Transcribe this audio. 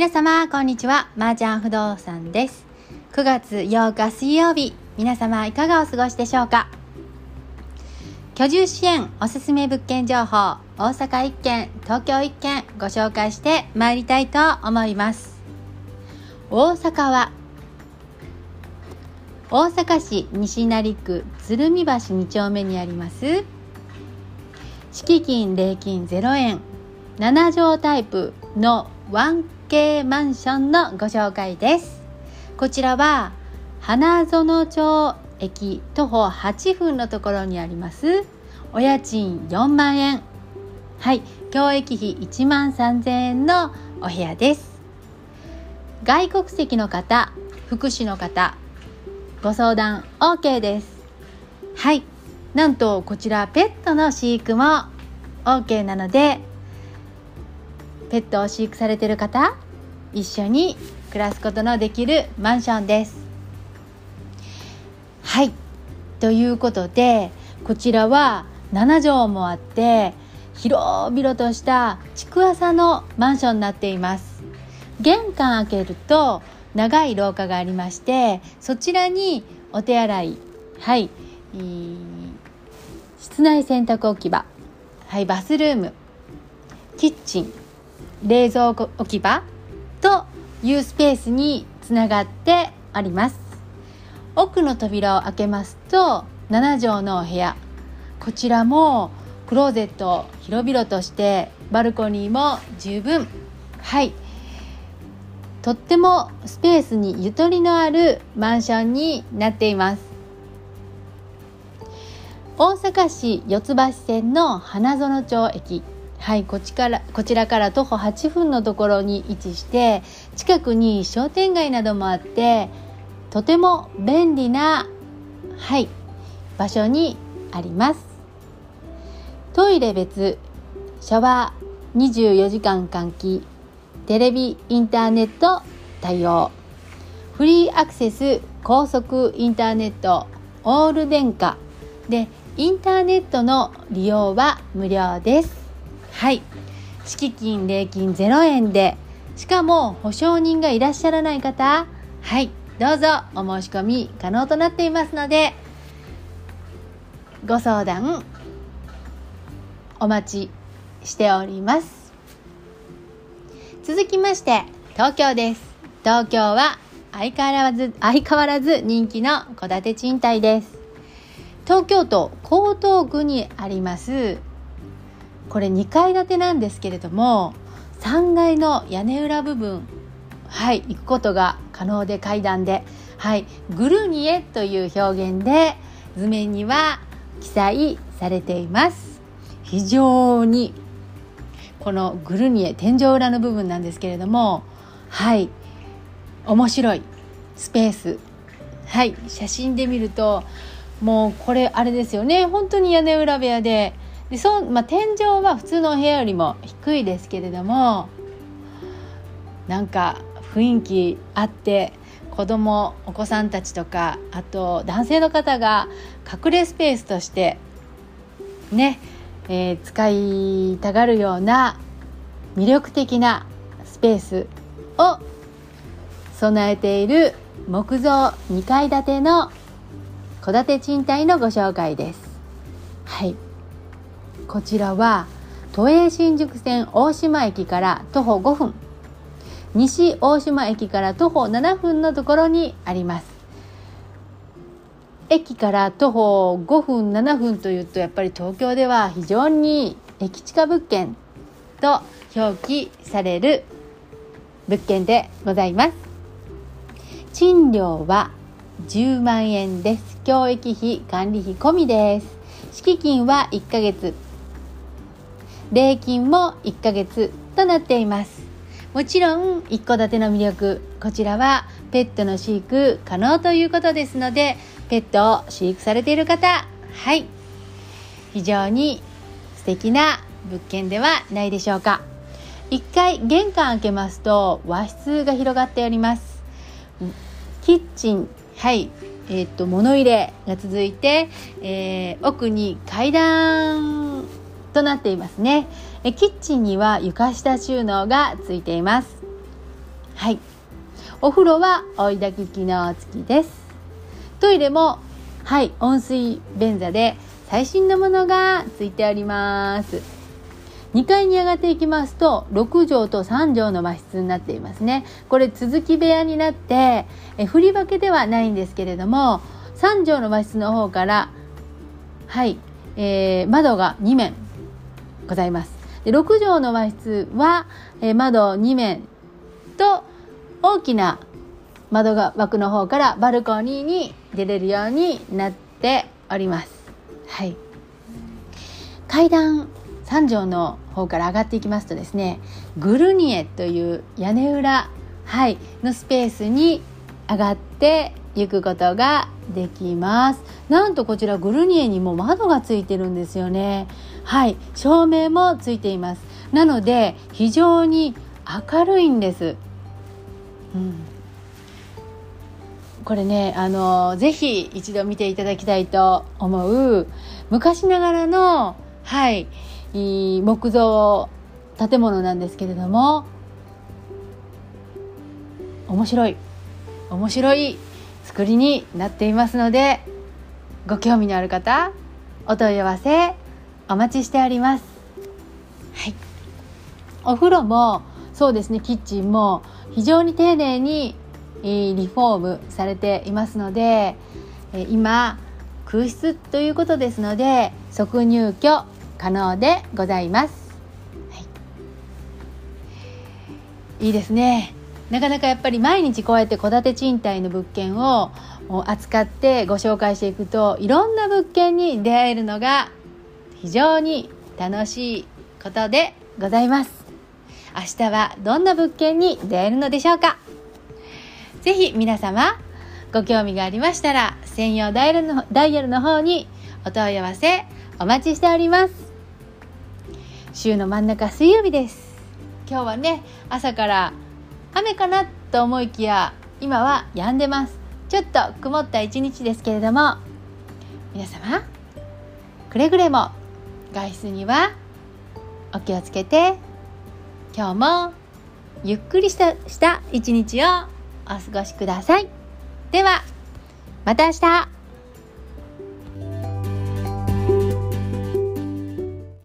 皆様こんにちは。まー、ちゃん不動産です。9月8日水曜日皆様いかがお過ごしでしょうか？居住支援おすすめ物件情報大阪1軒東京1軒ご紹介してまいりたいと思います。大阪は大阪市西成区鶴見橋2丁目にあります。敷金礼金0円。7畳タイプの 1K マンションのご紹介です。こちらは花園町駅徒歩8分のところにあります。お家賃4万円。はい。教育費1万3000円のお部屋です。外国籍の方福祉の方ご相談 OK です。はい。なんとこちらペットの飼育も OK なのでペットを飼育されてる方一緒に暮らすことのできるマンションです。はい。ということでこちらは7畳もあって広々とした築浅のマンションになっています。玄関開けると長い廊下がありましてそちらにお手洗いはい室内洗濯置き場はいバスルームキッチン冷蔵庫置き場というスペースにつながってあります。奥の扉を開けますと7畳のお部屋。こちらもクローゼット広々としてバルコニーも十分。はい。とってもスペースにゆとりのあるマンションになっています。大阪市四ツ橋線の花園町駅。はいこちからこちらから徒歩8分のところに位置して近くに商店街などもあってとても便利なはい場所にあります。トイレ別シャワー24時間換気テレビインターネット対応フリーアクセス高速インターネットオール電化。でインターネットの利用は無料です。はい。敷金礼金0円で。しかも保証人がいらっしゃらない方。はい。どうぞお申し込み可能となっていますので。ご相談お待ちしております。続きまして東京です。東京は相変わらず相変わらず人気の戸建て賃貸です。東京都江東区にありますこれ2階建てなんですけれども3階の屋根裏部分はい行くことが可能で階段ではいグルニエという表現で図面には記載されています。非常にこのグルニエ天井裏の部分なんですけれどもはい面白いスペース。はい写真で見るともうこれあれですよね。本当に屋根裏部屋ででそ、まあ、天井は普通のお部屋よりも低いですけれどもなんか雰囲気あって子供お子さんたちとかあと男性の方が隠れスペースとしてね、えー、使いたがるような魅力的なスペースを備えている木造2階建ての戸建て賃貸のご紹介です。はいこちらは都営新宿線大島駅から徒歩5分。西大島駅から徒歩7分のところにあります。駅から徒歩5分7分というとやっぱり東京では非常に駅近物件と表記される物件でございます。賃料は10万円です。教育費管理費込みです。敷金は1ヶ月。礼金も1ヶ月となっています。もちろん一戸建ての魅力こちらはペットの飼育可能ということですのでペットを飼育されている方。はい。非常に素敵な物件ではないでしょうか。1階玄関開けますと和室が広がっております。キッチンはい。えー、っと物入れが続いて、えー、奥に階段となっていますね。えキッチンには床下収納がついています。はい。お風呂は追い焚き機能付きです。トイレもはい温水便座で最新のものがついております。2階に上がっていきますと6畳と3畳の和室になっていますね。これ続き部屋になってえ振り分けではないんですけれども3畳の和室の方からはい、えー、窓が2面ございますで6畳の和室は、えー、窓2面と大きな窓が枠の方からバルコニーに出れるようになっております。はい。階段3畳の方から上がっていきますとですね、グルニエという屋根裏、はい、のスペースに上がって行くことができます。なんとこちらグルニエにも窓がついてるんですよね。はい、照明もついています。なので非常に明るいんです。うん、これねあのぜひ一度見ていただきたいと思う昔ながらのはい木造建物なんですけれども面白い面白い作りになっていますのでご興味のある方お問い合わせお待ちしております。はい。お風呂もそうですねキッチンも非常に丁寧にリフォームされていますので今空室ということですので即入居可能でございます、はい、いいですね。なかなかやっぱり毎日こうやって戸建て賃貸の物件を扱ってご紹介していくといろんな物件に出会えるのが非常に楽しいことでございます。明日はどんな物件に出会えるのでしょうか？ぜひ皆様ご興味がありましたら専用ダイヤルのダイヤルの方にお問い合わせお待ちしております。週の真ん中水曜日です。今日はね朝から雨かなと思いきや今は止んでます。ちょっと曇った一日ですけれども皆様くれぐれも外出にはお気をつけて今日もゆっくりしたした一日をお過ごしください。では、また明日